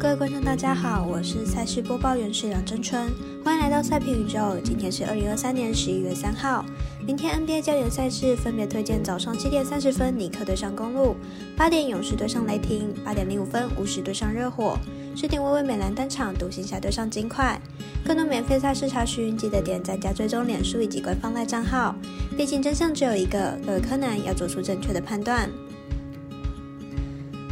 各位观众，大家好，我是赛事播报员是梁真春，欢迎来到赛评宇宙。今天是二零二三年十一月三号，明天 NBA 焦点赛事分别推荐早上七点三十分尼克对上公路，八点勇士对上雷霆，八点零五分巫师对上热火，十点微微美兰单场独行侠对上金块。更多免费赛事查询，记得点赞加追踪脸书以及官方赖账号。毕竟真相只有一个，各位柯南要做出正确的判断。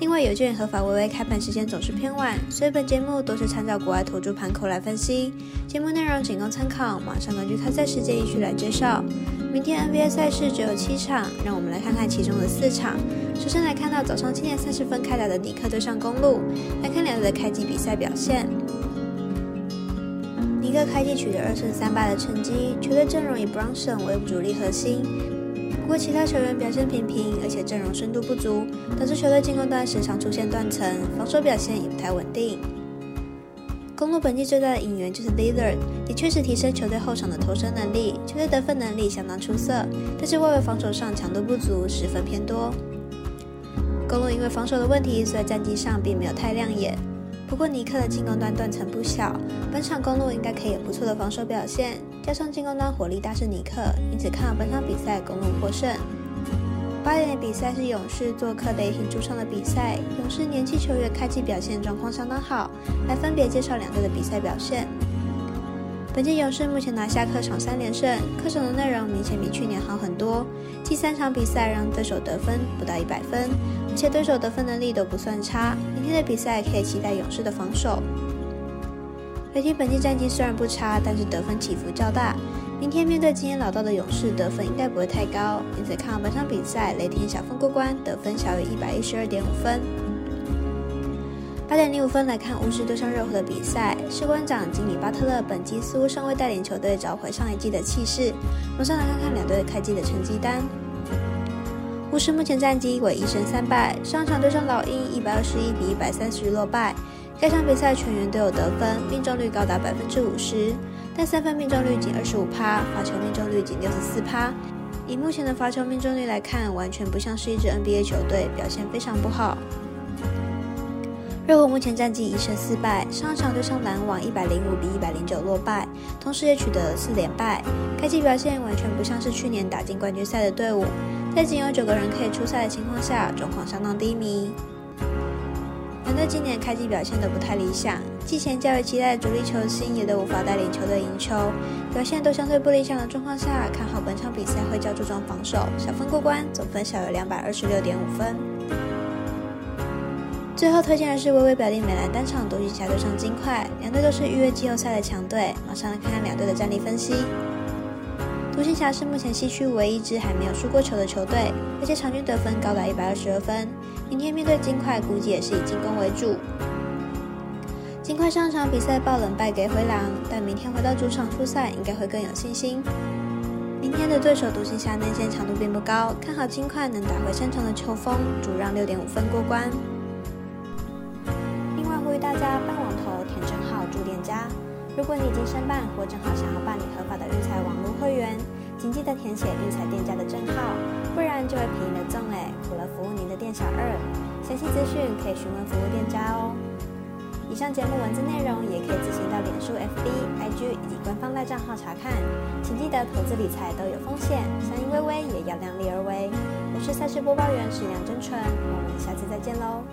另外，有券合法微微开盘时间总是偏晚，所以本节目都是参照国外投注盘口来分析。节目内容仅供参考，马上根据开赛时间依序来介绍。明天 NBA 赛事只有七场，让我们来看看其中的四场。首先来看到早上七点三十分开打的尼克对上公路，来看两队的开季比赛表现。尼克开季取得二胜三败的成绩，球队阵容以 Brunson 为主力核心。不过其他球员表现平平，而且阵容深度不足，导致球队进攻端时常出现断层，防守表现也不太稳定。公路本季最大的引援就是 Lillard，也确实提升球队后场的投射能力，球队得分能力相当出色，但是外围防守上强度不足，失分偏多。公路因为防守的问题，所以战绩上并没有太亮眼。不过尼克的进攻端断层不小，本场公路应该可以有不错的防守表现，加上进攻端火力大胜尼克，因此看好本场比赛公路获胜。八点的比赛是勇士做客雷霆主场的比赛，勇士年轻球员开季表现状况相当好，来分别介绍两队的比赛表现。本届勇士目前拿下客场三连胜，客场的内容明显比去年好很多。第三场比赛让对手得分不到一百分，而且对手得分能力都不算差。明天的比赛可以期待勇士的防守。雷霆本季战绩虽然不差，但是得分起伏较大。明天面对经验老道的勇士，得分应该不会太高，因此看好本场比赛雷霆小分过关，得分小于一百一十二点五分。八点零五分来看巫师对上热火的比赛，士官长经理巴特勒本季似乎尚未带领球队找回上一季的气势。马上来看看两队开季的成绩单。巫师目前战绩为一胜三败，上场对上老鹰一百二十一比一百三十落败。该场比赛全员都有得分，命中率高达百分之五十，但三分命中率仅二十五趴，罚球命中率仅六十四趴。以目前的罚球命中率来看，完全不像是一支 NBA 球队，表现非常不好。热火目前战绩一胜四败，上场对上篮网一百零五比一百零九落败，同时也取得了四连败。开季表现完全不像是去年打进冠军赛的队伍，在仅有九个人可以出赛的情况下，状况相当低迷。两队今年开季表现都不太理想，季前较为期待的主力球星也都无法带领球队赢球，表现都相对不理想的状况下，看好本场比赛会较注重防守，小分过关，总分小于两百二十六点五分。最后推荐的是微微表弟美兰单场独行侠对上金块，两队都是预约季后赛的强队。马上来看看两队的战力分析。独行侠是目前西区唯一一支还没有输过球的球队，而且场均得分高达一百二十二分。明天面对金块，估计也是以进攻为主。金块上场比赛爆冷败给灰狼，但明天回到主场出赛，应该会更有信心。明天的对手独行侠内线强度并不高，看好金块能打回擅长的球风，主让六点五分过关。另外呼吁大家办网投填证号助店家。如果你已经申办或正好想要办理合法会员，请记得填写运彩店家的证号，不然就会便宜了赠哎，苦了服务您的店小二。详细资讯可以询问服务店家哦。以上节目文字内容也可以自行到脸书、FB、IG 以及官方赖账号查看。请记得投资理财都有风险，相依微微也要量力而为。我是赛事播报员史梁真纯，我们下次再见喽。